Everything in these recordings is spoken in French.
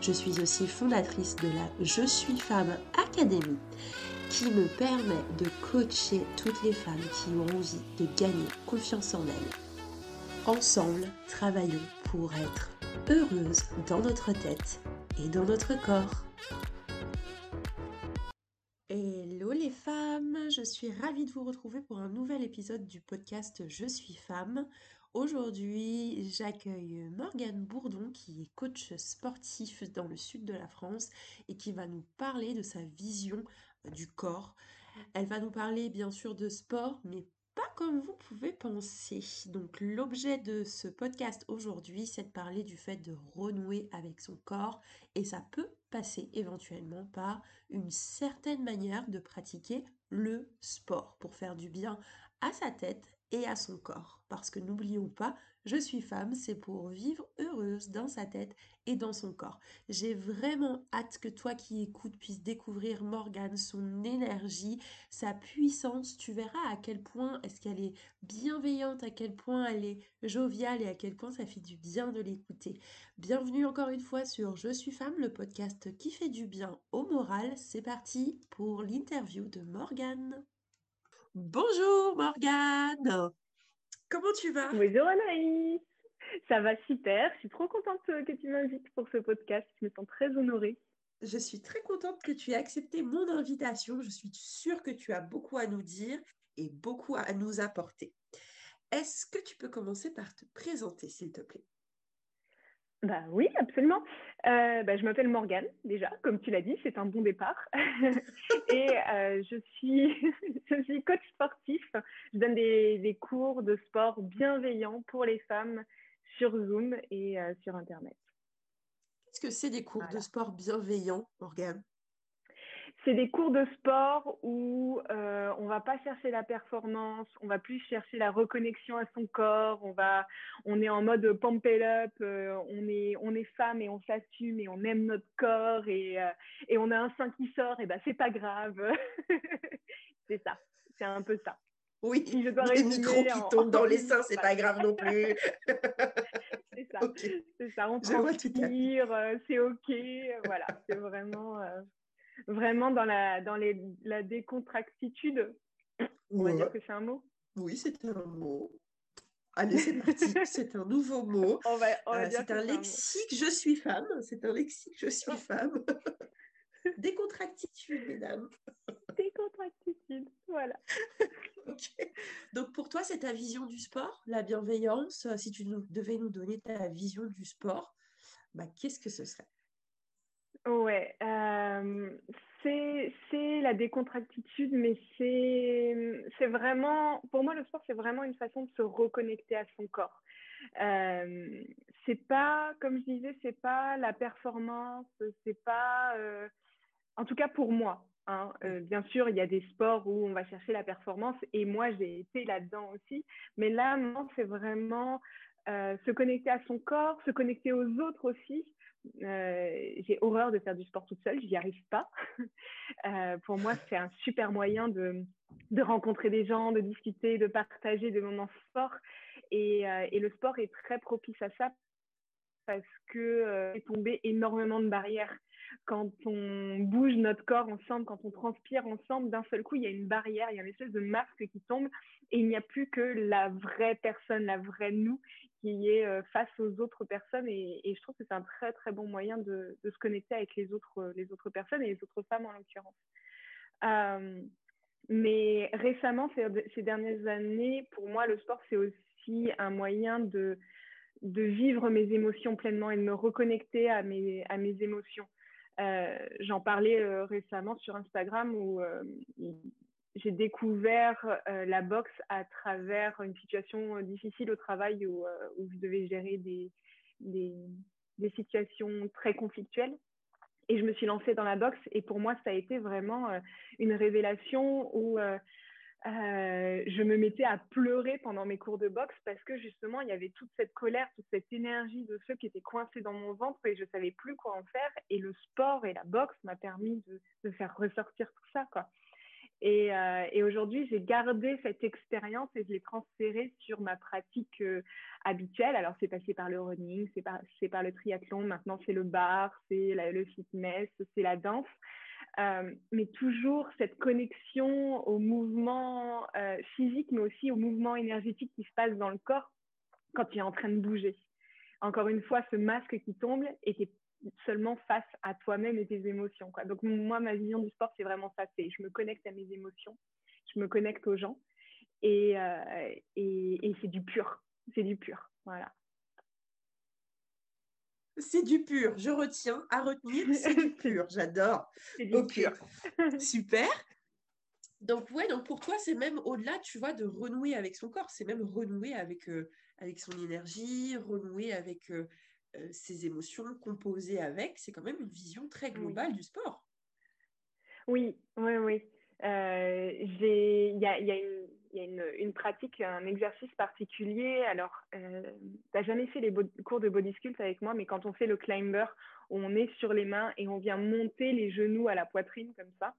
Je suis aussi fondatrice de la Je suis femme Academy qui me permet de coacher toutes les femmes qui ont envie de gagner confiance en elles. Ensemble, travaillons pour être heureuses dans notre tête et dans notre corps. Hello les femmes, je suis ravie de vous retrouver pour un nouvel épisode du podcast Je suis femme. Aujourd'hui, j'accueille Morgane Bourdon qui est coach sportif dans le sud de la France et qui va nous parler de sa vision euh, du corps. Elle va nous parler bien sûr de sport, mais pas comme vous pouvez penser. Donc l'objet de ce podcast aujourd'hui, c'est de parler du fait de renouer avec son corps et ça peut passer éventuellement par une certaine manière de pratiquer le sport pour faire du bien à sa tête et à son corps. Parce que n'oublions pas, je suis femme, c'est pour vivre heureuse dans sa tête et dans son corps. J'ai vraiment hâte que toi qui écoutes puisses découvrir Morgane, son énergie, sa puissance. Tu verras à quel point est-ce qu'elle est bienveillante, à quel point elle est joviale et à quel point ça fait du bien de l'écouter. Bienvenue encore une fois sur Je suis femme, le podcast qui fait du bien au moral. C'est parti pour l'interview de Morgane. Bonjour Morgane, comment tu vas? Bonjour Anaïs, ça va super, je suis trop contente que tu m'invites pour ce podcast, je me sens très honorée. Je suis très contente que tu aies accepté mon invitation, je suis sûre que tu as beaucoup à nous dire et beaucoup à nous apporter. Est-ce que tu peux commencer par te présenter s'il te plaît? Bah oui, absolument. Euh, bah, je m'appelle Morgane, déjà, comme tu l'as dit, c'est un bon départ. et euh, je, suis, je suis coach sportif. Je donne des, des, cours de sport bienveillants pour les femmes sur Zoom et euh, sur Internet. Qu'est-ce que c'est des cours de sport bienveillants, Morgane? C'est des cours de sport où euh, on va pas chercher la performance, on va plus chercher la reconnexion à son corps, on va, on est en mode pump it up, euh, on est, on est femme et on s'assume et on aime notre corps et, euh, et on a un sein qui sort et ben c'est pas grave, c'est ça, c'est un peu ça. Oui, si je dois les micros qui tombent dans les seins, c'est pas grave non plus. c'est ça, c'est ça, on transpire, euh, c'est ok, voilà, c'est vraiment vraiment dans la, dans les, la décontractitude. On va dire que c'est un mot. Oui, c'est un mot. Allez, c'est parti. c'est un nouveau mot. Euh, c'est un lexique je suis femme. C'est un lexique je suis femme. Décontractitude, mesdames. Décontractitude, voilà. ok. Donc pour toi, c'est ta vision du sport, la bienveillance. Si tu devais nous donner ta vision du sport, bah, qu'est-ce que ce serait? Ouais, euh, c'est la décontractitude, mais c'est vraiment, pour moi, le sport, c'est vraiment une façon de se reconnecter à son corps. Euh, c'est pas, comme je disais, c'est pas la performance, c'est pas, euh, en tout cas pour moi. Hein, euh, bien sûr, il y a des sports où on va chercher la performance et moi j'ai été là-dedans aussi. Mais là, non, c'est vraiment se connecter à son corps, se connecter aux autres aussi. Euh, j'ai horreur de faire du sport toute seule, j'y arrive pas. Euh, pour moi, c'est un super moyen de, de, rencontrer des gens, de discuter, de partager des moments forts. Et, euh, le sport est très propice à ça parce que est tombé énormément de barrières. Quand on bouge notre corps ensemble, quand on transpire ensemble, d'un seul coup, il y a une barrière, il y a une espèce de masque qui tombe et il n'y a plus que la vraie personne, la vraie nous qui est euh, face aux autres personnes. Et, je trouve que c'est un très, très bon moyen de, se connecter avec les autres, euh, les autres personnes et les autres femmes en l'occurrence. Euh, mais récemment, ces, dernières années, pour moi, le sport, c'est aussi un moyen de, vivre mes émotions pleinement et de me reconnecter à mes, à mes émotions. J'en parlais récemment sur Instagram où j'ai découvert la boxe à travers une situation difficile au travail où, où je devais gérer des, situations très conflictuelles. Et je me suis lancée dans la boxe et pour moi, ça a été vraiment une révélation où euh, je me mettais à pleurer pendant mes cours de boxe parce que justement, il y avait toute cette colère, toute cette énergie de feu qui était coincée dans mon ventre et je savais plus quoi en faire. Et le sport et la boxe m'a permis de, de, faire ressortir tout ça. Quoi. Et, euh, et aujourd'hui, j'ai gardé cette expérience et je l'ai transférée sur ma pratique euh, habituelle. Alors, c'est passé par le running, c'est par, le triathlon, maintenant c'est le bar, c'est le fitness, c'est la danse. Euh, mais toujours cette connexion au mouvement physique, mais aussi au mouvement énergétique qui se passe dans le corps quand tu es en train de bouger. Encore une fois, ce masque qui tombe et est seulement face à toi-même et tes émotions. Quoi. Donc moi, ma vision du sport, c'est vraiment ça. C'est je me connecte à mes émotions, je me connecte aux gens et, euh, et, et c'est du pur. C'est du pur. Voilà. C'est du pur, je retiens, à retenir, c'est du pur, j'adore. Ok, super. Donc ouais, donc pour toi, c'est même au-delà, tu vois, de renouer avec son corps, c'est même renouer avec, euh, avec son énergie, renouer avec euh, euh, ses émotions, composer avec, c'est quand même une vision très globale du sport. Oui, oui, oui. Il y a, y a une il y a une, une, pratique, un exercice particulier. Alors, euh, tu n'as jamais fait les cours de body sculpt avec moi, mais quand on fait le climber, on est sur les mains et on vient monter les genoux à la poitrine comme ça.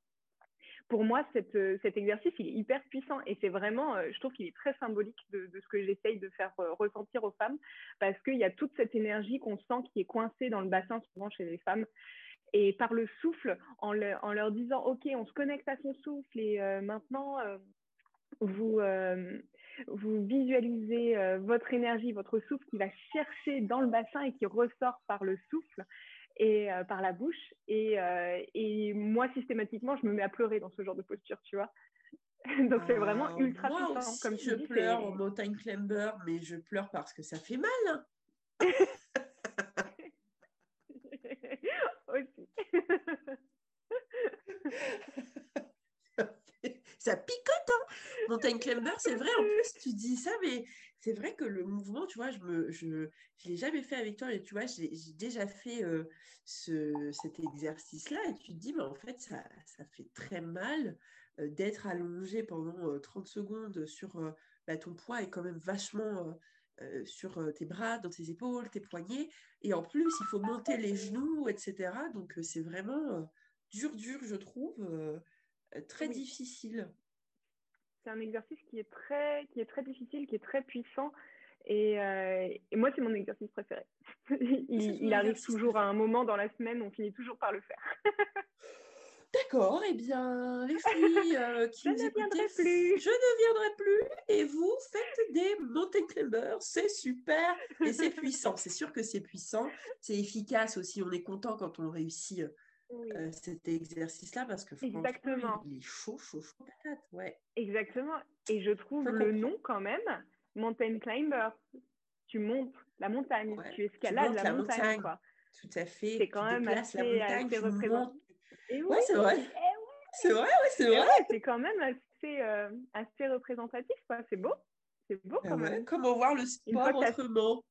Pour moi, cette, cet exercice, il est hyper puissant. Et c'est vraiment, euh, je trouve qu'il est très symbolique de, ce que j'essaye de faire euh, ressentir aux femmes. Parce qu'il y a toute cette énergie qu'on sent qui est coincée dans le bassin souvent chez les femmes. Et par le souffle, en, leur disant, OK, on se connecte à son souffle et euh, maintenant, euh, vous, euh, visualisez euh, votre énergie, votre souffle qui va chercher dans le bassin et qui ressort par le souffle et euh, par la bouche. Et, et, moi, systématiquement, je me mets à pleurer dans ce genre de posture, tu vois. Donc, c'est vraiment ah, ultra moi Aussi, comme je pleure au mountain climber, mais je pleure parce que ça fait mal. Hein. aussi. ça picote, hein Montagne Climber, c'est vrai, en plus, tu dis ça, mais c'est vrai que le mouvement, tu vois, je ne je, je l'ai jamais fait avec toi, et tu vois, j'ai déjà fait euh, ce, cet exercice-là, et tu te dis, mais en fait, ça, ça fait très mal euh, d'être allongé pendant 30 euh, secondes sur bah, ton poids est quand même vachement sur tes bras, dans tes épaules, tes poignets, et en plus, il faut monter les genoux, etc. Donc, c'est vraiment dur, dur, je trouve très difficile. C'est un exercice qui est très, qui est très difficile, qui est très puissant. Et, euh, et moi, c'est mon exercice préféré. il, il arrive toujours à un moment dans la semaine, on finit toujours par le faire. D'accord, eh bien, les filles euh, qui je nous écoutez, plus. je ne viendrai plus. Et vous faites des mountain climbers, c'est super et c'est puissant. C'est sûr que c'est puissant, c'est efficace aussi. On est content quand on réussit euh, cet exercice-là parce que Exactement. il est chaud, chaud, chaud patate, ouais. Exactement. Et je trouve le nom quand même, mountain climber. Tu montes la montagne, tu escalades la, montagne, quoi. Tout à fait. C'est quand même assez, assez représentatif. Oui, c'est vrai. Eh c'est vrai, ouais, c'est vrai. c'est quand même assez, euh, assez représentatif, quoi. C'est beau. C'est beau quand même. Comment voir le sport autrement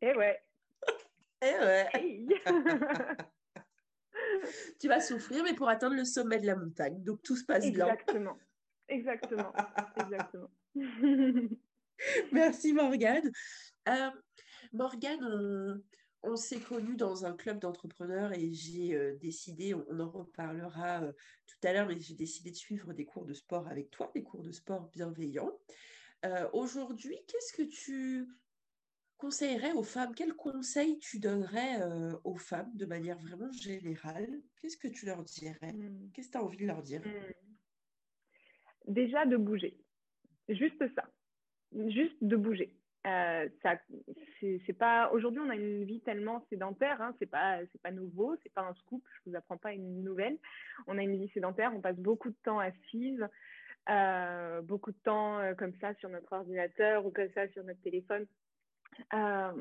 Eh ouais. Eh ouais. tu vas souffrir, mais pour atteindre le sommet de la montagne. Donc tout se passe Exactement. bien. Exactement. Exactement. Merci Morgane. Euh, Morgane, on, s'est connus dans un club d'entrepreneurs et j'ai euh, décidé, on, en reparlera euh, tout à l'heure, mais j'ai décidé de suivre des cours de sport avec toi, des cours de sport bienveillants. Aujourd'hui, qu'est-ce que tu conseillerais aux femmes Quels conseils tu donnerais euh, aux femmes de manière vraiment générale? Qu'est-ce que tu leur dirais? Mmh. Qu'est-ce que tu as envie de leur dire? Mmh. Déjà de bouger. Juste ça. Juste de bouger. Euh, ça, c'est pas aujourd'hui on a une vie tellement sédentaire hein, c'est pas c'est pas nouveau c'est pas un scoop je vous apprends pas une nouvelle on a une vie sédentaire on passe beaucoup de temps assise euh, beaucoup de temps comme ça sur notre ordinateur ou comme ça sur notre téléphone euh,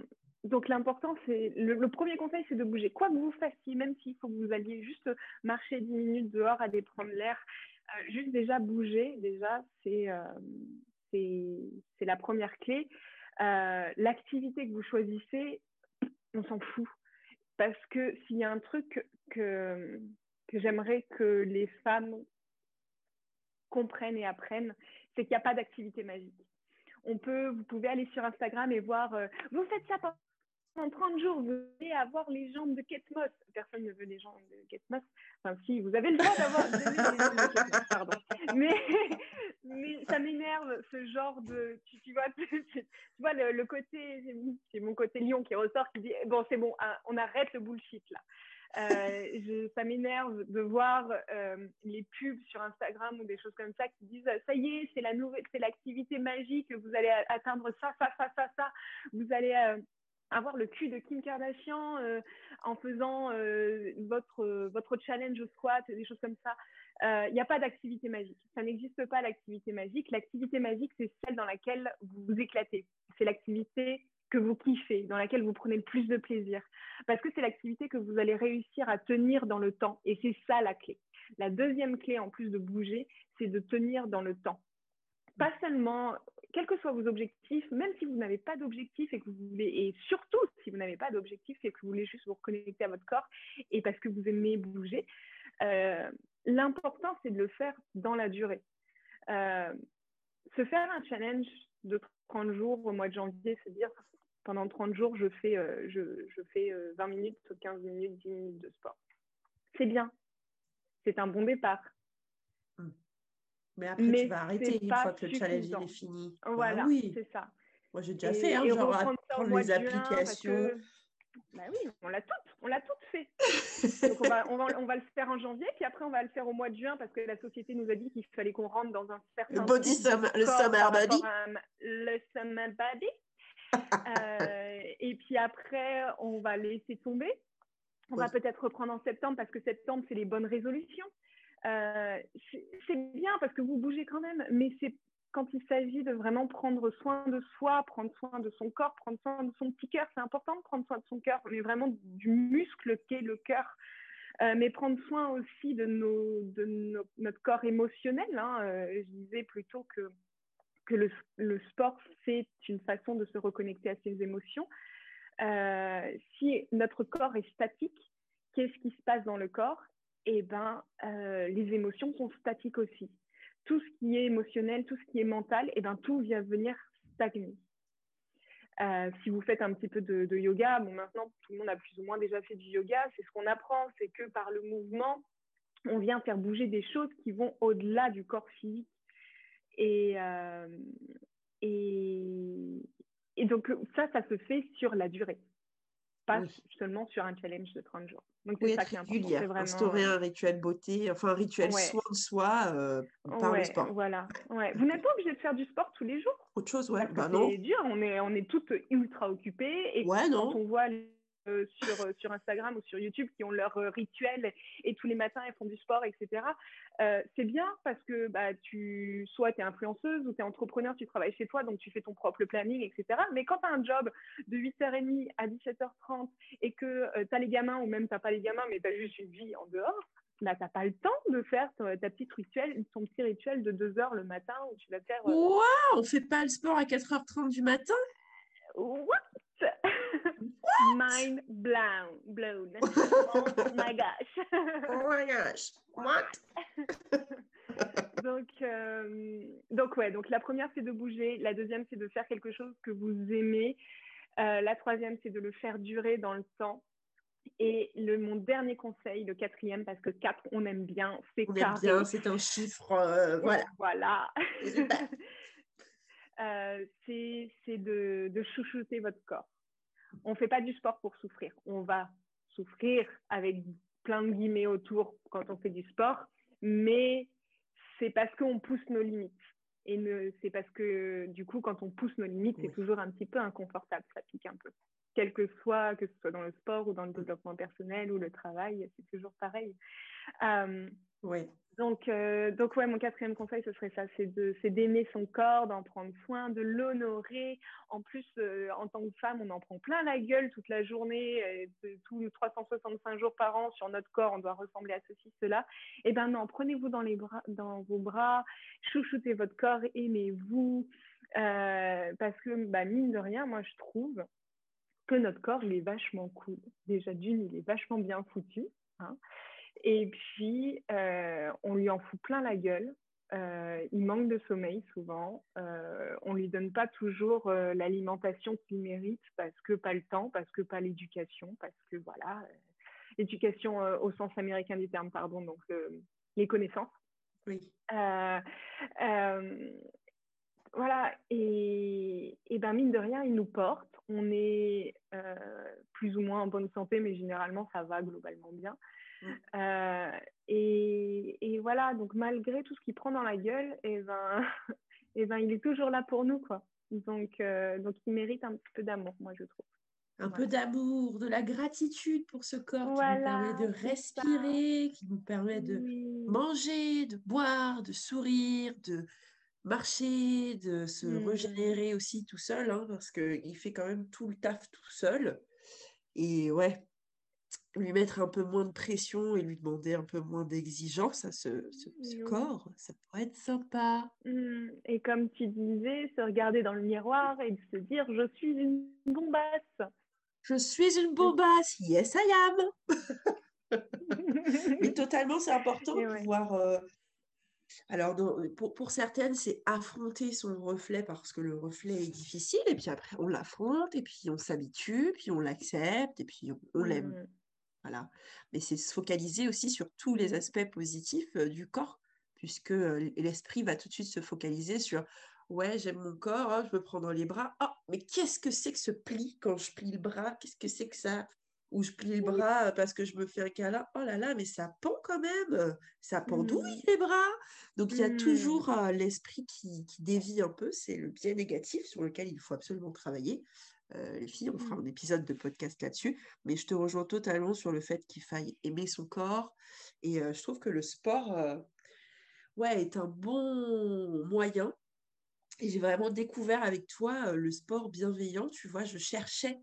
donc l'important, c'est le, premier conseil, c'est de bouger. Quoi que vous fassiez, même s'il faut que vous alliez juste marcher 10 minutes dehors, aller prendre l'air, euh, juste déjà bouger, déjà, c'est euh, la première clé. L'activité que vous choisissez, on s'en fout. Parce que s'il y a un truc que, que j'aimerais que les femmes comprennent et apprennent, c'est qu'il n'y a pas d'activité magique. On peut, vous pouvez aller sur Instagram et voir, vous faites ça en 30 jours, vous allez avoir les jambes de Kate. Personne ne veut les jambes de Kate. Enfin, si, vous avez le droit d'avoir les jambes de Kate Moss, pardon. Mais, ça m'énerve, ce genre de. Tu, vois, tu, vois le, côté. C'est mon côté lion qui ressort, qui dit Bon, c'est bon, hein, on arrête le bullshit là. Euh, ça m'énerve de voir euh, les pubs sur Instagram ou des choses comme ça qui disent ça y est, c'est la nouvelle, c'est l'activité magique, vous allez atteindre ça, ça, ça, ça, ça, vous allez euh, avoir le cul de Kim Kardashian en faisant votre, votre challenge au squat, des choses comme ça. Il n'y a pas d'activité magique. Ça n'existe pas l'activité magique. L'activité magique, c'est celle dans laquelle vous vous éclatez. C'est l'activité que vous kiffez, dans laquelle vous prenez le plus de plaisir. Parce que c'est l'activité que vous allez réussir à tenir dans le temps. Et c'est ça la clé. La deuxième clé, en plus de bouger, c'est de tenir dans le temps. Pas seulement quels que soient vos objectifs, même si vous n'avez pas d'objectif et que vous voulez, et surtout si vous n'avez pas d'objectif et que vous voulez juste vous reconnecter à votre corps et parce que vous aimez bouger, euh, l'important c'est de le faire dans la durée. Euh, se faire un challenge de 30 jours au mois de janvier, se dire pendant 30 jours je fais, euh, je, je, fais 20 minutes, 15 minutes, 10 minutes de sport. C'est bien, c'est un bon départ. Mais après, tu vas arrêter une fois que le challenge est fini. Bah voilà, oui. c'est ça. Moi, j'ai déjà fait, hein, genre prendre les applications. Bah oui, on l'a toutes, on l'a toutes fait. Donc on va, on, va, on va, le faire en janvier, puis après on va le faire au mois de juin parce que la société nous a dit qu'il fallait qu'on rentre dans un certain. Le body summer, le summer body. le summer body. Euh, et puis après, on va laisser tomber. On va peut-être reprendre en septembre parce que septembre, c'est les bonnes résolutions. Euh, c'est bien parce que vous bougez quand même, mais c'est quand il s'agit de vraiment prendre soin de soi, prendre soin de son corps, prendre soin de son petit cœur. C'est important de prendre soin de son cœur, mais vraiment du muscle qu'est le cœur. Euh, mais prendre soin aussi de, nos, de notre corps émotionnel. Hein. Euh, je disais plutôt que, que le, sport, c'est une façon de se reconnecter à ses émotions. si notre corps est statique, qu'est-ce qui se passe dans le corps? Eh ben, euh, les émotions sont statiques aussi. Tout ce qui est émotionnel, tout ce qui est mental, eh ben, tout vient venir stagner. Euh, si vous faites un petit peu de, yoga, bon, maintenant tout le monde a plus ou moins déjà fait du yoga, c'est ce qu'on apprend, c'est que par le mouvement, on vient faire bouger des choses qui vont au-delà du corps physique. Et, euh, et, et, donc ça, ça se fait sur la durée, pas seulement sur un challenge de 30 jours. Donc, oui, ça qui est Vraiment... Instaurer un rituel beauté, enfin un rituel soin de soi euh, par le sport. Voilà. Ouais. Vous n'êtes pas obligé de faire du sport tous les jours? Autre chose, ouais. Bah, c'est dur, on est, on est toutes ultra occupées. Et ouais, quand on voit euh, sur, euh, sur Instagram ou sur YouTube qui ont leur euh, rituel et tous les matins elles font du sport, etc. c'est bien parce que bah, tu, soit tu es influenceuse ou tu es entrepreneur, tu travailles chez toi, donc tu fais ton propre planning, etc. Mais quand tu as un job de 8h30 à 17h30 et que tu as les gamins ou même tu n'as pas les gamins, mais tu as juste une vie en dehors, tu n'as pas le temps de faire ta, petite rituel, ton petit rituel de 2 heures le matin où tu vas faire. Waouh, on fait pas le sport à 4h30 du matin? What Mind blown. blown. Oh my gosh. oh my gosh. What? donc, euh, donc, ouais, donc la première, c'est de bouger. La deuxième, c'est de faire quelque chose que vous aimez. Euh, la troisième, c'est de le faire durer dans le temps. Et le, mon dernier conseil, le quatrième, parce que quatre, on aime bien, c'est carré. bien, c'est un chiffre, euh, voilà. Voilà. c'est de, de chouchouter votre corps on ne fait pas du sport pour souffrir. On va souffrir avec plein de guillemets autour quand on fait du sport, mais c'est parce qu'on pousse nos limites. Et c'est parce que, du coup, quand on pousse nos limites, c'est toujours un petit peu inconfortable, ça pique un peu. quel que soit, que ce soit dans le sport ou dans le développement personnel ou le travail, c'est toujours pareil. Oui. Donc, euh, donc ouais, mon quatrième conseil, ce serait ça, c'est d'aimer son corps, d'en prendre soin, de l'honorer. En plus, euh, en tant que femme, on en prend plein la gueule toute la journée, euh, tous les 365 jours par an sur notre corps, on doit ressembler à ceci, cela. Eh ben non, prenez-vous dans les bras, dans vos bras, chouchoutez votre corps, aimez-vous, parce que bah, mine de rien, moi je trouve que notre corps il est vachement cool. Déjà d'une, il est vachement bien foutu. Hein. Et puis, euh, on lui en fout plein la gueule. Euh, il manque de sommeil souvent. Euh, on lui donne pas toujours euh, l'alimentation qu'il mérite parce que pas le temps, parce que pas l'éducation, parce que voilà, l'éducation au sens américain du terme, pardon, donc les connaissances. Oui. voilà, et, et, ben mine de rien, il nous porte. On est plus ou moins en bonne santé, mais généralement ça va globalement bien. Euh, et, et, voilà, donc malgré tout ce qu'il prend dans la gueule, et eh ben, et eh ben, il est toujours là pour nous, quoi. Donc, euh, donc il mérite un petit peu d'amour, moi, je trouve. Un peu d'amour, de la gratitude pour ce corps qui nous permet de respirer, qui nous permet de manger, de boire, de sourire, de marcher, de se mm. régénérer aussi tout seul, hein, parce qu'il fait quand même tout le taf tout seul. Et ouais, lui mettre un peu moins de pression et lui demander un peu moins d'exigence à ce, corps, ça pourrait être sympa. Mmh. Et comme tu disais, se regarder dans le miroir et se dire je suis une bombasse. Je suis une bombasse, yes I am. Mais totalement, c'est important de pouvoir. Euh, alors, pour, pour, certaines, c'est affronter son reflet parce que le reflet est difficile, et puis après, on l'affronte, et puis on s'habitue, puis on l'accepte, et puis on, l'aime. Voilà. Mais c'est se focaliser aussi sur tous les aspects positifs du corps, puisque l'esprit va tout de suite se focaliser sur ouais, j'aime mon corps, hein, je me prends dans les bras. Oh, mais qu'est-ce que c'est que ce pli quand je plie le bras? Qu'est-ce que c'est que ça? Ou je plie le bras parce que je me fais un câlin. Oh là là, mais ça pend quand même. Ça pendouille mmh. les bras. Donc il y a mmh. toujours l'esprit qui, qui, dévie un peu. C'est le biais négatif sur lequel il faut absolument travailler. Euh, les filles, on fera mmh. un épisode de podcast là-dessus, mais je te rejoins totalement sur le fait qu'il faille aimer son corps. Et euh, je trouve que le sport euh, ouais, est un bon moyen. Et j'ai vraiment découvert avec toi le sport bienveillant. Tu vois, je cherchais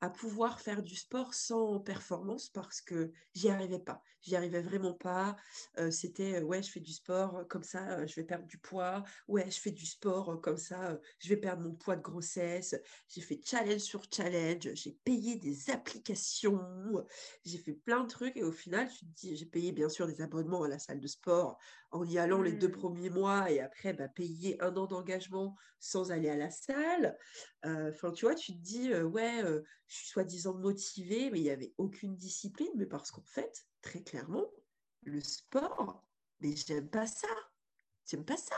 à pouvoir faire du sport sans performance parce que j'y arrivais pas. J'y arrivais vraiment pas. Euh, c'était euh, ouais, je fais du sport euh, comme ça, je vais perdre du poids. Ouais, je fais du sport comme ça, je vais perdre mon poids de grossesse. J'ai fait challenge sur challenge. J'ai payé des applications. J'ai fait plein de trucs et au final, tu te dis, j'ai payé bien sûr des abonnements à la salle de sport en y allant les deux mmh. premiers mois et après bah, payer un an d'engagement sans aller à la salle. Enfin, tu vois, tu te dis, ouais, je suis soi-disant motivée, mais il n'y avait aucune discipline, mais parce qu'en fait, très clairement, le sport, mais j'aime pas ça. J'aime pas ça.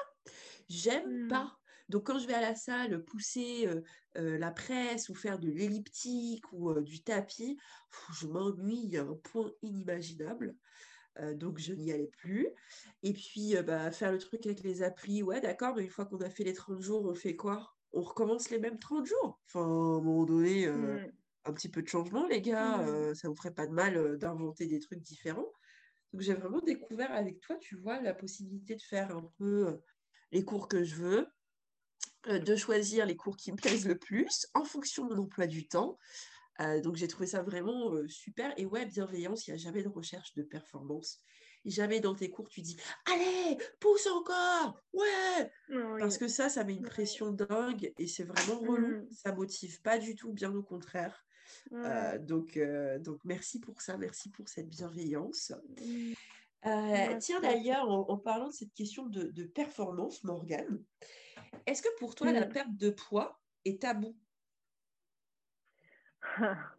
J'aime mmh. pas. Donc quand je vais à la salle pousser la presse ou faire de l'elliptique ou du tapis, je m'ennuie à un point inimaginable. donc je n'y allais plus. Et puis bah, faire le truc avec les applis, ouais d'accord, mais une fois qu'on a fait les 30 jours, on fait quoi? On recommence les mêmes 30 jours. Enfin, à un moment donné, mmh un petit peu de changement, les gars. Mmh. Euh, ça vous ferait pas de mal euh, d'inventer des trucs différents. Donc j'ai vraiment découvert avec toi, tu vois, la possibilité de faire un peu euh, les cours que je veux, de choisir les cours qui me plaisent le plus en fonction de mon emploi du temps. donc j'ai trouvé ça vraiment super. Et ouais, bienveillance, il n'y a jamais de recherche de performance. Jamais dans tes cours tu dis allez, pousse encore, ouais. Parce que ça, ça met une pression dingue et c'est vraiment relou. Mmh. Ça motive pas du tout, bien au contraire. Euh, donc, euh, donc, merci pour ça, merci pour cette bienveillance. Mmh. Euh, tiens, d'ailleurs, en, parlant de cette question de, performance, Morgane, est-ce que pour toi, la mmh. perte de poids est tabou?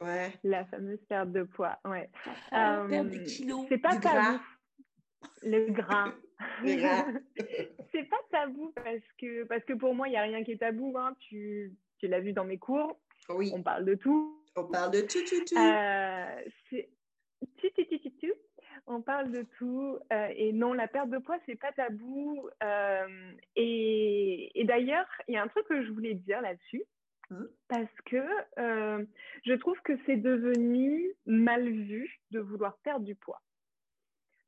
Ouais. La fameuse perte de poids, ouais. Ah, perdre des kilos. C'est pas tabou. Le gras. Le c'est pas tabou parce que, parce que pour moi, il n'y a rien qui est tabou. Hein. Tu, tu l'as vu dans mes cours. Oui. On parle de tout. On parle de tout, tout, tout. Euh, tout, tout, tout, tout, On parle de tout. Euh, et non, la perte de poids, c'est pas tabou. Euh, et, et d'ailleurs, il y a un truc que je voulais dire là-dessus. Mmh. Parce que je trouve que c'est devenu mal vu de vouloir perdre du poids.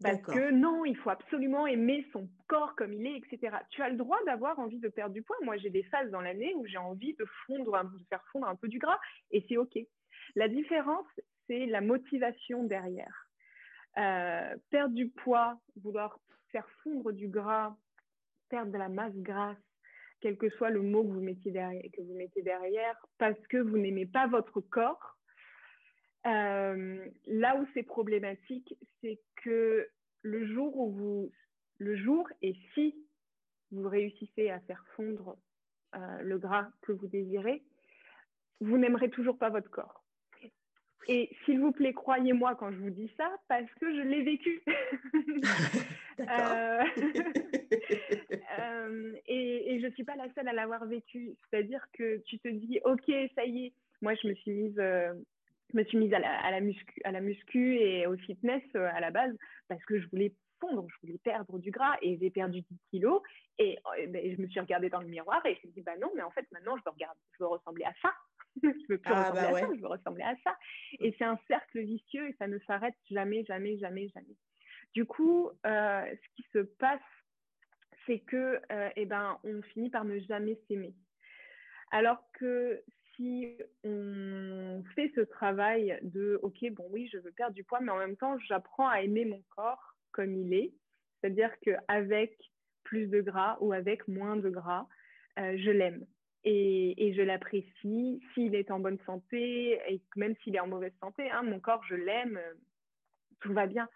Parce que non, il faut absolument aimer son corps comme il est, etc. Tu as le droit d'avoir envie de perdre du poids. Moi, j'ai des phases dans l'année où j'ai envie de fondre, de faire fondre un peu du gras, et c'est OK. La différence, c'est la motivation derrière. Euh, perdre du poids, vouloir faire fondre du gras, perdre de la masse grasse, quel que soit le mot que vous mettez derrière, parce que vous n'aimez pas votre corps, euh, là où c'est problématique, c'est que le jour où vous, le jour et si vous réussissez à faire fondre euh, le gras que vous désirez, vous n'aimerez toujours pas votre corps. Et s'il vous plaît, croyez-moi quand je vous dis ça, parce que je l'ai vécu. euh, euh, et, et, je ne suis pas la seule à l'avoir vécu. C'est-à-dire que tu te dis, OK, ça y est, moi je me suis mise, euh, je me suis mise à la, à, la muscu, à la muscu et au fitness à la base parce que je voulais fondre, je voulais perdre du gras et j'ai perdu 10 kilos. Et, et ben, je me suis regardée dans le miroir et je me suis dit, bah non, mais en fait maintenant je veux, regarder, je veux ressembler à ça. je veux plus ah, ressembler bah à ça, je veux ressembler à ça. Et c'est un cercle vicieux et ça ne s'arrête jamais, jamais, jamais, jamais. Du coup, euh, ce qui se passe, c'est que, euh, eh ben, on finit par ne jamais s'aimer. Alors que si on fait ce travail de, ok, bon oui, je veux perdre du poids, mais en même temps, j'apprends à aimer mon corps comme il est, c'est-à-dire qu'avec plus de gras ou avec moins de gras, euh, je l'aime et, je l'apprécie. S'il est en bonne santé, et même s'il est en mauvaise santé, hein, mon corps, je l'aime, euh, tout va bien.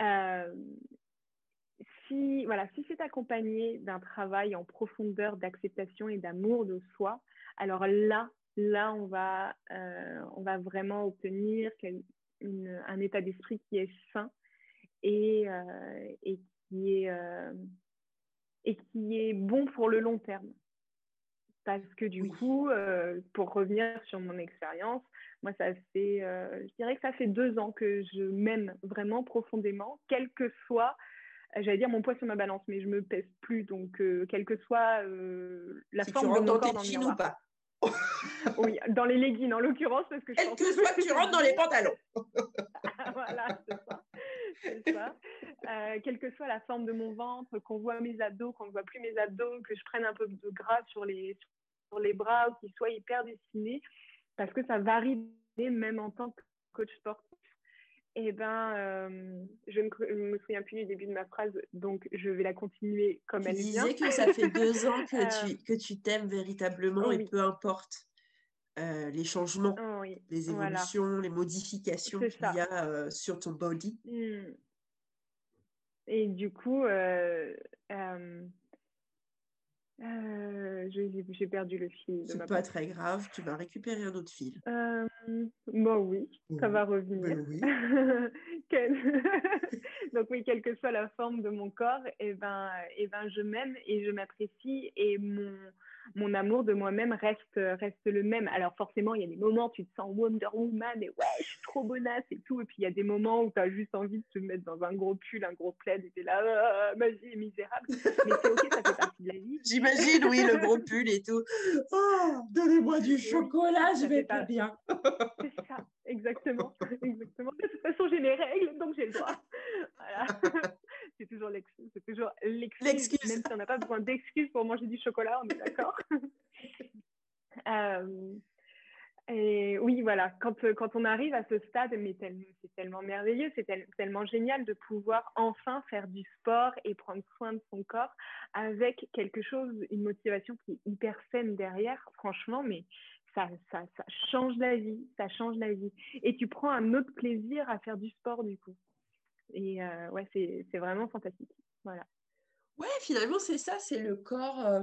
Euh, si voilà, si c'est accompagné d'un travail en profondeur d'acceptation et d'amour de soi, alors là, là, on va, euh, on va vraiment obtenir un état d'esprit qui est sain et, qui est, et qui est bon pour le long terme. Parce que du coup, euh, pour revenir sur mon expérience, moi, ça fait, euh, je dirais que ça fait deux ans que je m'aime vraiment profondément, quel que soit, euh, j'allais dire mon poids sur ma balance, mais je me pèse plus, donc quelle que soit la forme de mon corps dans le. Ou pas. oui, dans les leggings en l'occurrence, parce que je Quel que soit que tu rentres dans les pantalons. voilà, c'est ça. ça. Euh, quelle que soit la forme de mon ventre, qu'on voit mes abdos, qu'on ne voit plus mes abdos, que je prenne un peu de gras sur les, sur les bras ou qu'ils soient hyper dessinés, parce que ça varie même en tant que coach sportif. Eh ben, euh, je ne me souviens plus du début de ma phrase, donc je vais la continuer comme elle vient. Tu disais que ça fait deux ans que euh, tu, que tu t'aimes véritablement et peu importe euh, les changements, les évolutions, les modifications qu'il y a sur ton body. Mmh. Et du coup, euh, j'ai perdu le fil. C'est pas très grave, tu vas récupérer un autre fil. Euh, bon, oui, ça va revenir. Oui. Donc oui, quelle que soit la forme de mon corps, et eh ben, et eh ben, je m'aime et je m'apprécie et mon, mon amour de moi-même reste, reste le même. Alors forcément, il y a des moments où tu te sens Wonder Woman et ouais, je suis trop bonasse et tout. Et puis il y a des moments où tu as juste envie de te mettre dans un gros pull, un gros plaid et tu es là, ah, ma vie est misérable. Mais c'est ok, ça fait partie de la vie. J'imagine, oui, le gros pull et tout. Oh, donnez-moi du chocolat, je vais pas bien. c'est ça, exactement. exactement. De toute façon, j'ai les règles, donc j'ai le droit. Voilà. c'est toujours l'excuse. Même si on n'a pas besoin d'excuses pour manger du chocolat, on est d'accord. Euh, et oui, voilà, quand, quand on arrive à ce stade, mais c'est tellement merveilleux, c'est tellement génial de pouvoir enfin faire du sport et prendre soin de son corps avec quelque chose, une motivation qui est hyper saine derrière, franchement, mais ça, ça, ça change la vie, ça change la vie. Et tu prends un autre plaisir à faire du sport du coup. Et euh, ouais, c'est vraiment fantastique. Voilà. Ouais, finalement, c'est ça, c'est le corps. Euh,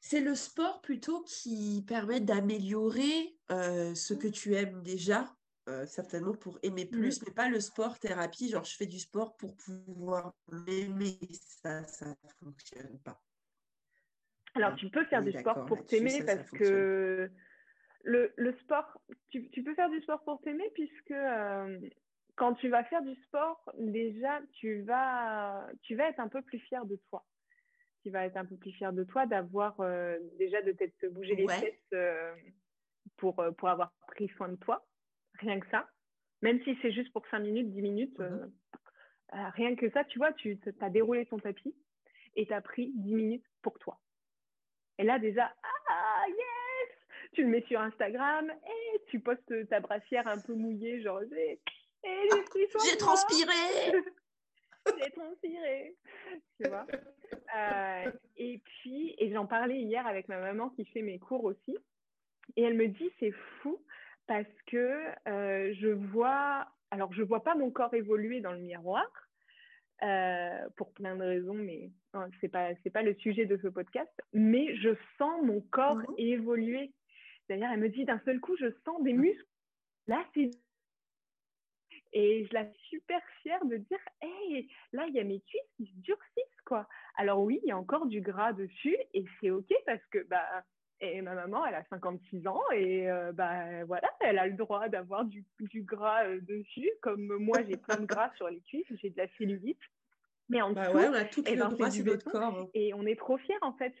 c'est le sport plutôt qui permet d'améliorer euh, ce que tu aimes déjà, certainement pour aimer plus, mmh. mais pas le sport thérapie, genre je fais du sport pour pouvoir m'aimer. Ça, ça ne fonctionne pas. Alors, tu peux faire du sport pour t'aimer parce que le, le, sport, tu, tu, peux faire du sport pour t'aimer puisque quand tu vas faire du sport, déjà, tu vas, tu vas être un peu plus fier de toi. qui va être un peu plus fier de toi d'avoir déjà de t'être bougé les têtes pour, pour avoir pris soin de toi. Rien que ça. Même si c'est juste pour 5 minutes, 10 minutes, mmh rien que ça, tu vois, tu as déroulé ton tapis et tu as pris 10 minutes pour toi. Et là, déjà, ah, yes Tu le mets sur Instagram et tu postes ta brassière un peu mouillée, genre, j'ai transpiré J'ai transpiré Tu vois euh, Et puis, et j'en parlais hier avec ma maman qui fait mes cours aussi. Et elle me dit, c'est fou parce que euh, je vois, alors je vois pas mon corps évoluer dans le miroir, euh, pour plein de raisons, mais hein, ce n'est pas, pas le sujet de ce podcast. Mais je sens mon corps mmh évoluer. C'est-à-dire, elle me dit d'un seul coup, je sens des mmh. muscles. Là, c'est. Et je la suis super fière de dire, hey, là, il y a mes cuisses qui se durcissent, quoi. Alors oui, il y a encore du gras dessus et c'est OK parce que bah, et ma maman, elle a 56 ans et euh, bah, voilà, elle a le droit d'avoir du, du, gras euh, dessus. Comme moi, j'ai plein de gras sur les cuisses, j'ai de la cellulite. Mais en bah ouais, on a tout eh le ben, sur notre corps. Hein. Et on est trop fiers en fait.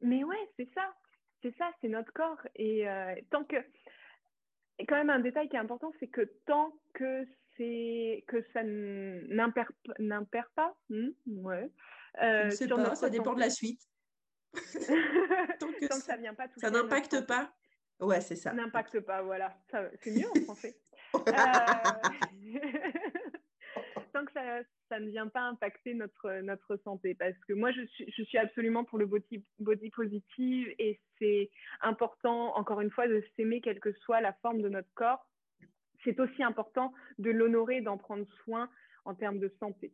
Mais ouais, c'est ça. C'est ça, c'est notre corps. Et euh, tant que. Et quand même, un détail qui est important, c'est que tant que c'est que ça n'impère pas, hmm, ouais, euh, sais pas, ça dépend de la suite. Tant que, ça vient pas Ça n'impacte pas Ouais, c'est ça. N'impacte pas, voilà. C'est mieux en français. euh... Tant que ça, ça, ne vient pas impacter notre, notre santé. Parce que moi, je suis, je suis absolument pour le body, body positive et c'est important, encore une fois, de s'aimer quelle que soit la forme de notre corps. C'est aussi important de l'honorer, d'en prendre soin en termes de santé.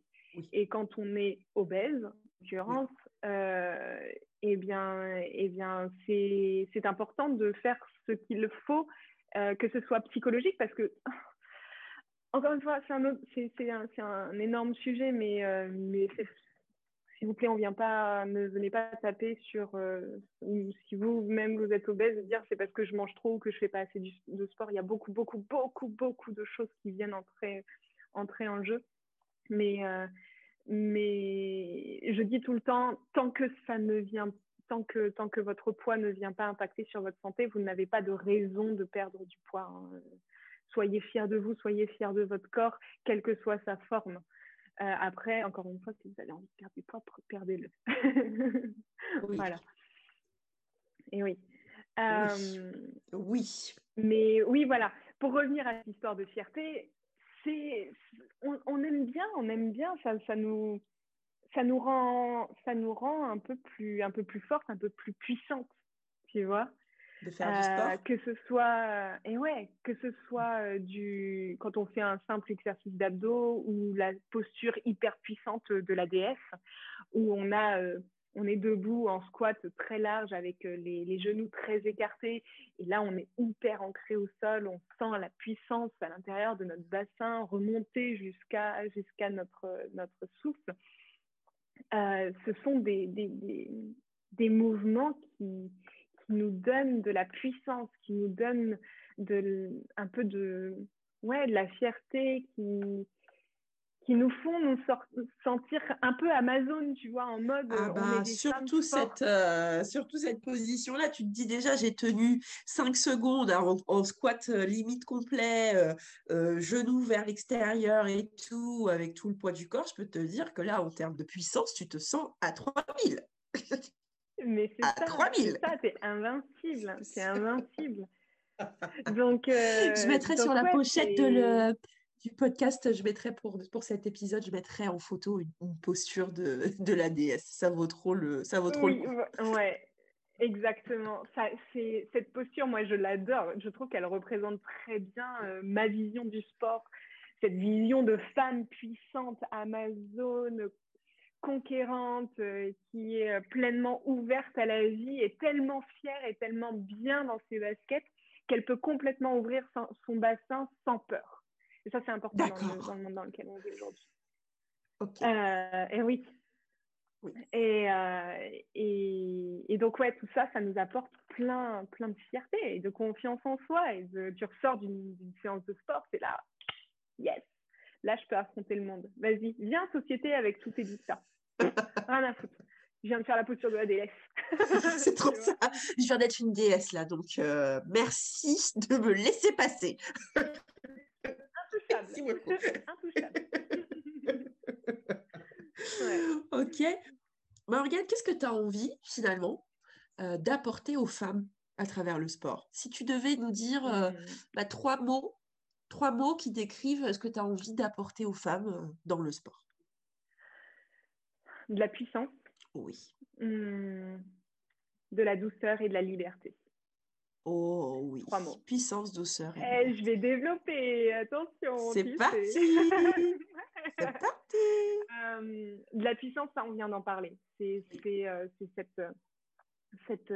Et quand on est obèse, en l'occurrence, euh, eh bien, eh bien c'est important de faire ce qu'il faut, euh, que ce soit psychologique, parce que, encore une fois, c'est un, énorme sujet, mais, euh, s'il vous plaît, on vient pas, ne venez pas taper sur, euh, si vous-même vous êtes obèse, dire c'est parce que je mange trop ou que je fais pas assez de sport. Il y a beaucoup, beaucoup, beaucoup, beaucoup de choses qui viennent entrer, en jeu. Mais, mais je dis tout le temps, tant que ça ne vient tant que, tant que votre poids ne vient pas impacter sur votre santé, vous n'avez pas de raison de perdre du poids. Hein. Soyez fiers de vous, soyez fiers de votre corps, quelle que soit sa forme. Euh, après, encore une fois, si vous avez envie de perdre du poids, perdez-le. Voilà. Et oui. Euh, oui. Mais oui, voilà. Pour revenir à l'histoire de fierté, on, aime bien, on aime bien, ça, ça nous, ça nous rend, ça nous rend un peu plus, un peu plus forte, un peu plus puissante, tu vois. De faire du sport. Euh, que ce soit, et ouais, que ce soit euh, du, quand on fait un simple exercice d'abdos ou la posture hyper puissante de la déesse, où on a euh, on est debout en squat très large avec euh, les, genoux très écartés. Et là, on est hyper ancré au sol. On sent la puissance à l'intérieur de notre bassin remonter jusqu'à jusqu'à notre, notre souffle. Euh, ce sont des, des, des, mouvements qui, qui, nous donnent de la puissance, qui nous donnent de, un peu de, ouais, de la fierté, qui, qui nous font nous sentir un peu Amazon, tu vois, en mode. Ah bah, surtout, cette, euh, surtout cette position-là, tu te dis déjà, j'ai tenu 5 secondes en, squat euh, limite complet, euh, genoux vers l'extérieur et tout, avec tout le poids du corps. Je peux te dire que là, en termes de puissance, tu te sens à 3000. Mais c'est ça, 3000. ça, c'est invincible. C'est invincible. Donc, je mettrai sur la pochette de le du podcast, je mettrai pour, pour cet épisode, je mettrai en photo une, posture de, de, la déesse. Ça vaut trop le, ça vaut trop oui, Ouais, exactement. Ça, c'est, cette posture, moi, je l'adore. Je trouve qu'elle représente très bien euh, ma vision du sport. Cette vision de femme puissante, amazone, conquérante, euh, qui est euh, pleinement ouverte à la vie, et tellement fière et tellement bien dans ses baskets qu'elle peut complètement ouvrir son bassin sans peur. Et ça, c'est important dans le, monde dans lequel on vit aujourd'hui. Euh, et oui. Euh, et, et, donc, ouais, tout ça, ça nous apporte plein, plein de fierté et de confiance en soi. Et de, tu ressors d'une séance de sport, c'est là, yes, là, je peux affronter le monde. Vas-y, viens société avec tous tes dictats. Rien à foutre. je viens de faire la posture de la déesse. c'est trop ça. Je viens d'être une déesse là, donc euh, merci de me laisser passer. Intouchable. Merci beaucoup. Intouchable. Ok. Morgane, qu'est-ce que tu as envie finalement euh, d'apporter aux femmes à travers le sport? Si tu devais nous dire euh, mmh. bah, trois mots, trois mots qui décrivent ce que tu as envie d'apporter aux femmes dans le sport. De la puissance oui. Hmm. de la douceur et de la liberté. Oh oui. Trois mots. Puissance, douceur. Eh, je vais développer, attention. C'est parti. C'est parti. Euh, de la puissance, ça, on vient d'en parler. C'est euh, cette, cette,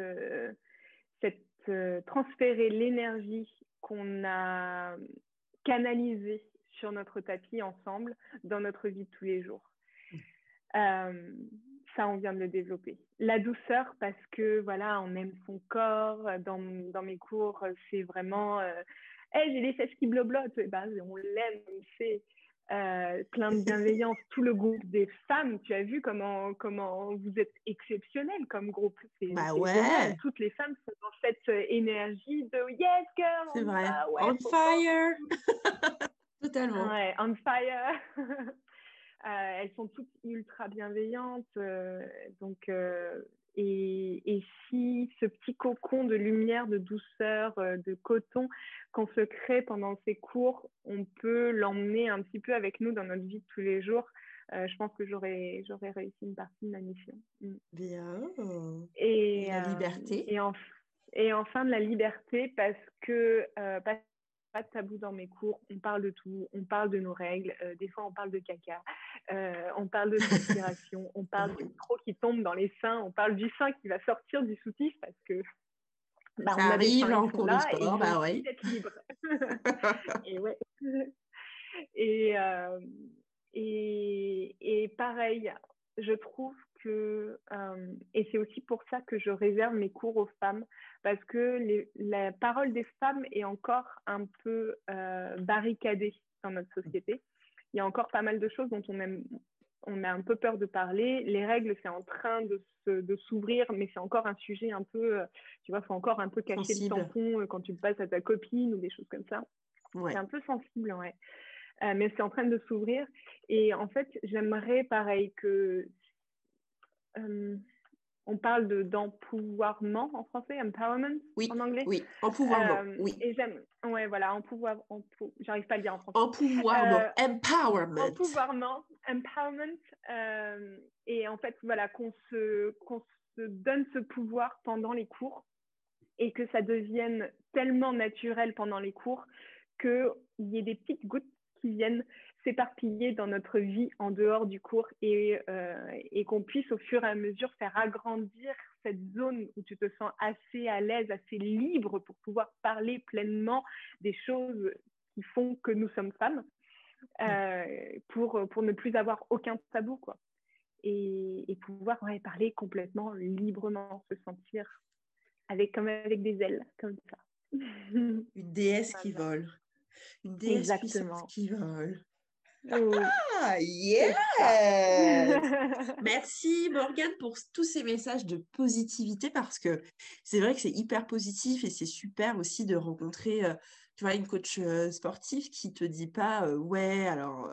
cette transférer l'énergie qu'on a canalisée sur notre tapis ensemble dans notre vie de tous les jours. Euh, ça, on vient de le développer. La douceur, parce que voilà, on aime son corps. Dans, dans mes cours, c'est vraiment, euh, j'ai les fesses qui bloblotent. Eh ben, on l'aime, on fait euh, plein de bienveillance. Tout le groupe des femmes, tu as vu comment, comment vous êtes exceptionnels comme groupe. Bah ouais. Toutes les femmes sont dans cette énergie de yes girl. C'est vrai. on fire. Totalement. Ouais, on fire. Euh, elles sont toutes ultra bienveillantes. Euh, donc, euh, et, et, si ce petit cocon de lumière, de douceur, de coton qu'on se crée pendant ces cours, on peut l'emmener un petit peu avec nous dans notre vie de tous les jours. je pense que j'aurais j'aurais réussi une partie de ma mission. Mm. Bien. Et, la liberté. Et, et, enfin de la liberté parce que parce pas de tabou dans mes cours. On parle de tout. On parle de nos règles. Euh, des fois, on parle de caca. Euh, on parle de transpiration. on parle du trop qui tombe dans les seins. On parle du sein qui va sortir du soutif parce que. Bah, Ça arrive en cours de sport, bah ouais. libre. et ouais. Et, euh, et, et pareil, je trouve que, euh, et c'est aussi pour ça que je réserve mes cours aux femmes, parce que les, la parole des femmes est encore un peu euh, barricadée dans notre société. Il y a encore pas mal de choses dont on, aime, on a un peu peur de parler. Les règles, c'est en train de, de s'ouvrir, mais c'est encore un sujet un peu, tu vois, il faut encore un peu cacher le tampon quand tu le passes à ta copine ou des choses comme ça. C'est un peu sensible, ouais. Euh, mais c'est en train de s'ouvrir. Et en fait, j'aimerais, pareil, que euh, on parle de d'empouvoirment en français, empowerment oui, en anglais. Oui, empouvoirment. Euh, oui. Et j'aime, ouais, voilà, empouvoir, j'arrive pas à le dire en français. Empouvoirment, euh, empowerment. Empouvoirment, empowerment. et en fait, voilà, qu'on se, qu'on se donne ce pouvoir pendant les cours et que ça devienne tellement naturel pendant les cours qu'il y ait des petites gouttes qui viennent s'éparpiller dans notre vie en dehors du cours et, euh, et qu'on puisse au fur et à mesure faire agrandir cette zone où tu te sens assez à l'aise, assez libre pour pouvoir parler pleinement des choses qui font que nous sommes femmes, euh, pour, pour ne plus avoir aucun tabou. Quoi. Et, et pouvoir parler complètement librement, se sentir avec, comme avec des ailes, comme ça. Une déesse qui vole. Une déesse qui vole. Ah, yes. Merci Morgane pour tous ces messages de positivité parce que c'est vrai que c'est hyper positif et c'est super aussi de rencontrer euh, tu vois, une coach euh, sportive qui te dit pas euh, ouais alors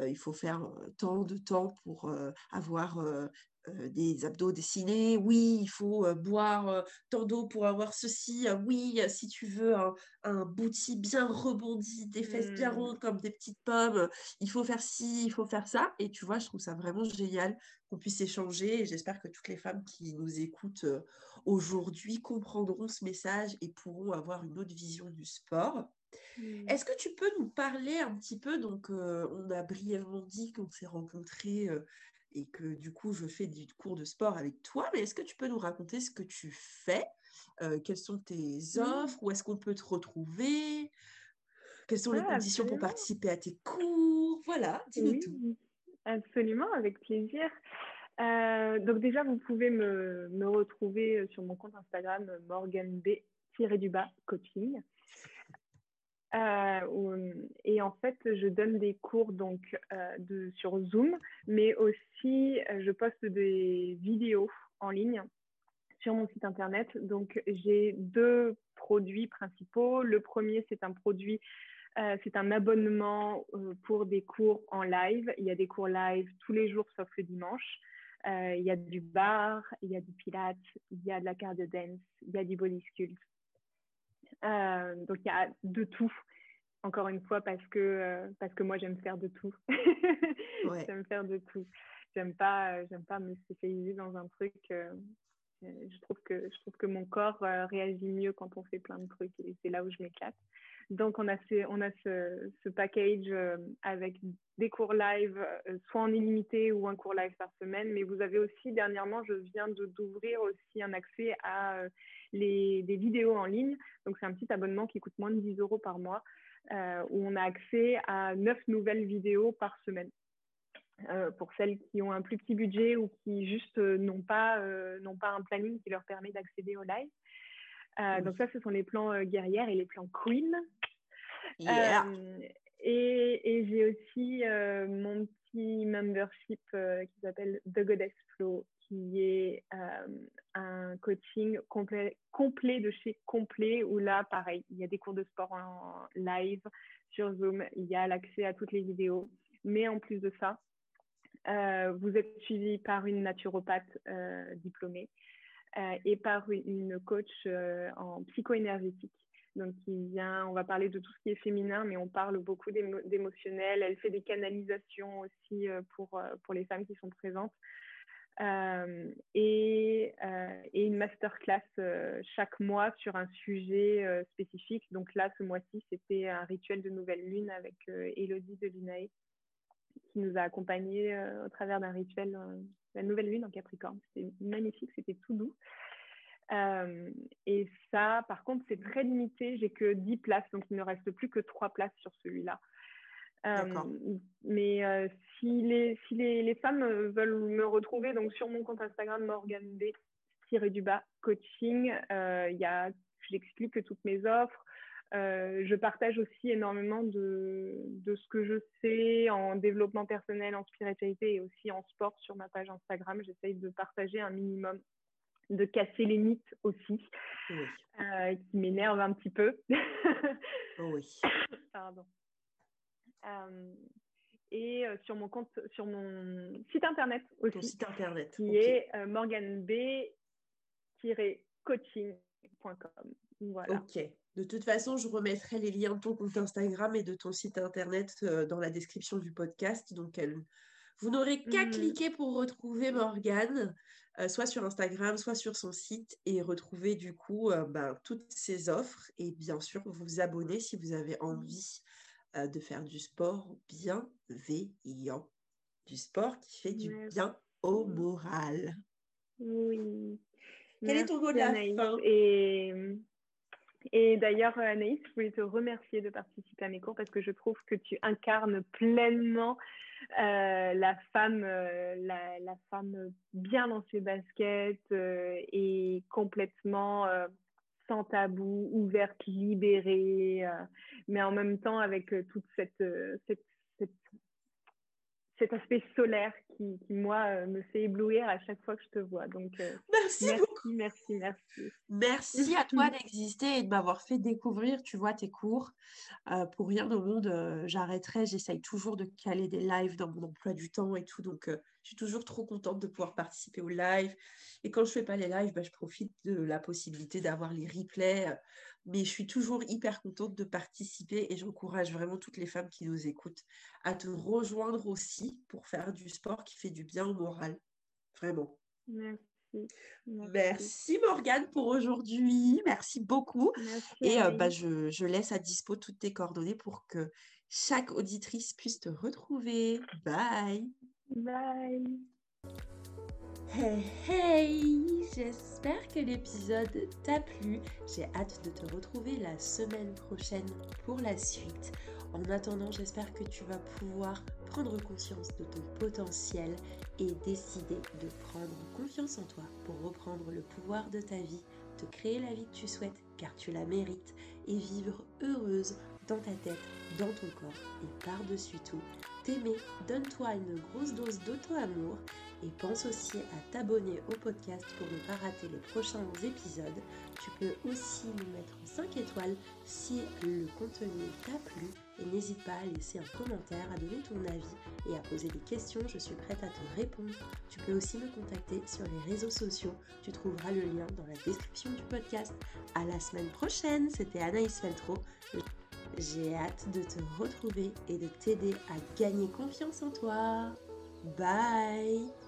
il faut faire tant de temps pour avoir des abdos dessinés, oui, il faut euh, boire euh, tant d'eau pour avoir ceci, oui, si tu veux un, un bouti bien rebondi, des fesses bien mmh. rondes comme des petites pommes, il faut faire ci, il faut faire ça. Et tu vois, je trouve ça vraiment génial qu'on puisse échanger et j'espère que toutes les femmes qui nous écoutent aujourd'hui comprendront ce message et pourront avoir une autre vision du sport. Mmh. Est-ce que tu peux nous parler un petit peu Donc, on a brièvement dit qu'on s'est rencontrés et que du coup, je fais du cours de sport avec toi. Mais est-ce que tu peux nous raconter ce que tu fais? Euh, Quelles sont tes offres? Où est-ce qu'on peut te retrouver? Quelles sont les conditions pour participer à tes cours? Voilà, dis-nous tout. Absolument, avec plaisir. Euh, donc déjà, vous pouvez me, me, retrouver euh, sur mon compte Instagram morganb-coaching. et en fait, je donne des cours donc de, sur Zoom, mais aussi je poste des vidéos en ligne sur mon site internet. Donc, j'ai deux produits principaux. Le premier, c'est un produit, euh, c'est un abonnement euh, pour des cours en live. Il y a des cours live tous les jours sauf le dimanche. Euh, il y a du bar, il y a du pilates, il y a de la cardio dance, il y a du body sculpt. Donc, il y a de tout encore une fois parce que parce que moi j'aime faire de tout. J'aime faire de tout. J'aime pas j'aime pas me spécialiser dans un truc je trouve que je trouve que mon corps euh, réagit mieux quand on fait plein de trucs et c'est là où je m'éclate. Donc on a ce, on a ce, ce package euh, avec des cours live, euh, soit en illimité ou un cours live par semaine. Mais vous avez aussi dernièrement, je viens d'ouvrir aussi un accès à les, des vidéos en ligne. Donc c'est un petit abonnement qui coûte moins de 10 euros par mois, où on a accès à 9 nouvelles vidéos par semaine. Euh, pour celles qui ont un plus petit budget ou qui juste euh, n'ont pas, euh, pas un planning qui leur permet d'accéder au live. Donc ça, ce sont les plans guerrières et les plans queen. Et, et j'ai aussi mon petit membership qui s'appelle The Goddess Flow, qui est un coaching complet, complet de chez complet, où là, pareil, il y a des cours de sport en live sur Zoom, il y a l'accès à toutes les vidéos. Mais en plus de ça, euh, vous êtes suivi par une naturopathe euh, diplômée euh, et par une coach en psycho-énergétique. Donc, qui vient, on va parler de tout ce qui est féminin, mais on parle beaucoup d'émotionnel. Elle fait des canalisations aussi pour, pour les femmes qui sont présentes. et, et, une masterclass chaque mois sur un sujet spécifique. Donc là, ce mois-ci, c'était un rituel de nouvelle lune avec Elodie de Linae qui nous a accompagnés euh, au travers d'un rituel, euh, la nouvelle lune en Capricorne. C'était magnifique, c'était tout doux. Euh, et ça, par contre, c'est très limité. J'ai que 10 places, donc il ne reste plus que 3 places sur celui-là. mais si, les, si les, les, femmes veulent me retrouver, donc sur mon compte Instagram, Morgan B, du bas coaching, a, j'explique toutes mes offres. Euh, je partage aussi énormément de, de, ce que je sais en développement personnel, en spiritualité et aussi en sport sur ma page Instagram. J'essaye de partager un minimum, de casser les mythes aussi, euh, qui m'énervent un petit peu. oui. Pardon. Euh, et sur mon compte, sur mon site internet aussi, Ton site internet. qui est morganb-coaching.com. Voilà. Ok. De toute façon, je remettrai les liens de ton compte Instagram et de ton site internet euh, dans la description du podcast. Donc, vous n'aurez qu'à mmh. cliquer pour retrouver Morgane, euh, soit sur Instagram, soit sur son site, et retrouver du coup euh, ben, toutes ses offres. Et bien sûr, vous abonner si vous avez envie de faire du sport bienveillant. Du sport qui fait du bien au moral. Oui. Quel est ton mot de la fin? Et et d'ailleurs, Anaïs, je voulais te remercier de participer à mes cours parce que je trouve que tu incarnes pleinement euh, la femme, euh, la, femme bien dans ses baskets euh, et complètement sans tabou, ouverte, libérée, mais en même temps avec toute cette, cette, cet aspect solaire qui, moi, euh, me fait éblouir à chaque fois que je te vois. Donc, euh, merci, merci, beaucoup. Merci, merci. Merci à toi d'exister et de m'avoir fait découvrir, tu vois, tes cours. Euh, pour rien au monde, j'arrêterai. J'essaye toujours de caler des lives dans mon emploi du temps et tout. Donc, je suis toujours trop contente de pouvoir participer au live. Et quand je fais pas les lives, bah, je profite de la possibilité d'avoir les replays mais je suis toujours hyper contente de participer et j'encourage vraiment toutes les femmes qui nous écoutent à te rejoindre aussi pour faire du sport qui fait du bien au moral. Vraiment. Merci. Merci, Morgane pour aujourd'hui. Merci beaucoup. et euh, bah, je, je, laisse à dispo toutes tes coordonnées pour que chaque auditrice puisse te retrouver. Bye. Bye. Hey hey J'espère que l'épisode t'a plu. J'ai hâte de te retrouver la semaine prochaine pour la suite. En attendant, j'espère que tu vas pouvoir prendre conscience de ton potentiel et décider de prendre confiance en toi pour reprendre le pouvoir de ta vie, te créer la vie que tu souhaites car tu la mérites et vivre heureuse dans ta tête, dans ton corps et par-dessus tout, t'aimer, donne-toi une grosse dose d'auto-amour et pense aussi à t'abonner au podcast pour ne pas rater les prochains épisodes. Tu peux aussi nous mettre 5 étoiles si le contenu t'a plu et n'hésite pas à laisser un commentaire, à donner ton avis et à poser des questions, je suis prête à te répondre. Tu peux aussi me contacter sur les réseaux sociaux, tu trouveras le lien dans la description du podcast. À la semaine prochaine, c'était Anaïs Feltro. J'ai hâte de te retrouver et de t'aider à gagner confiance en toi. Bye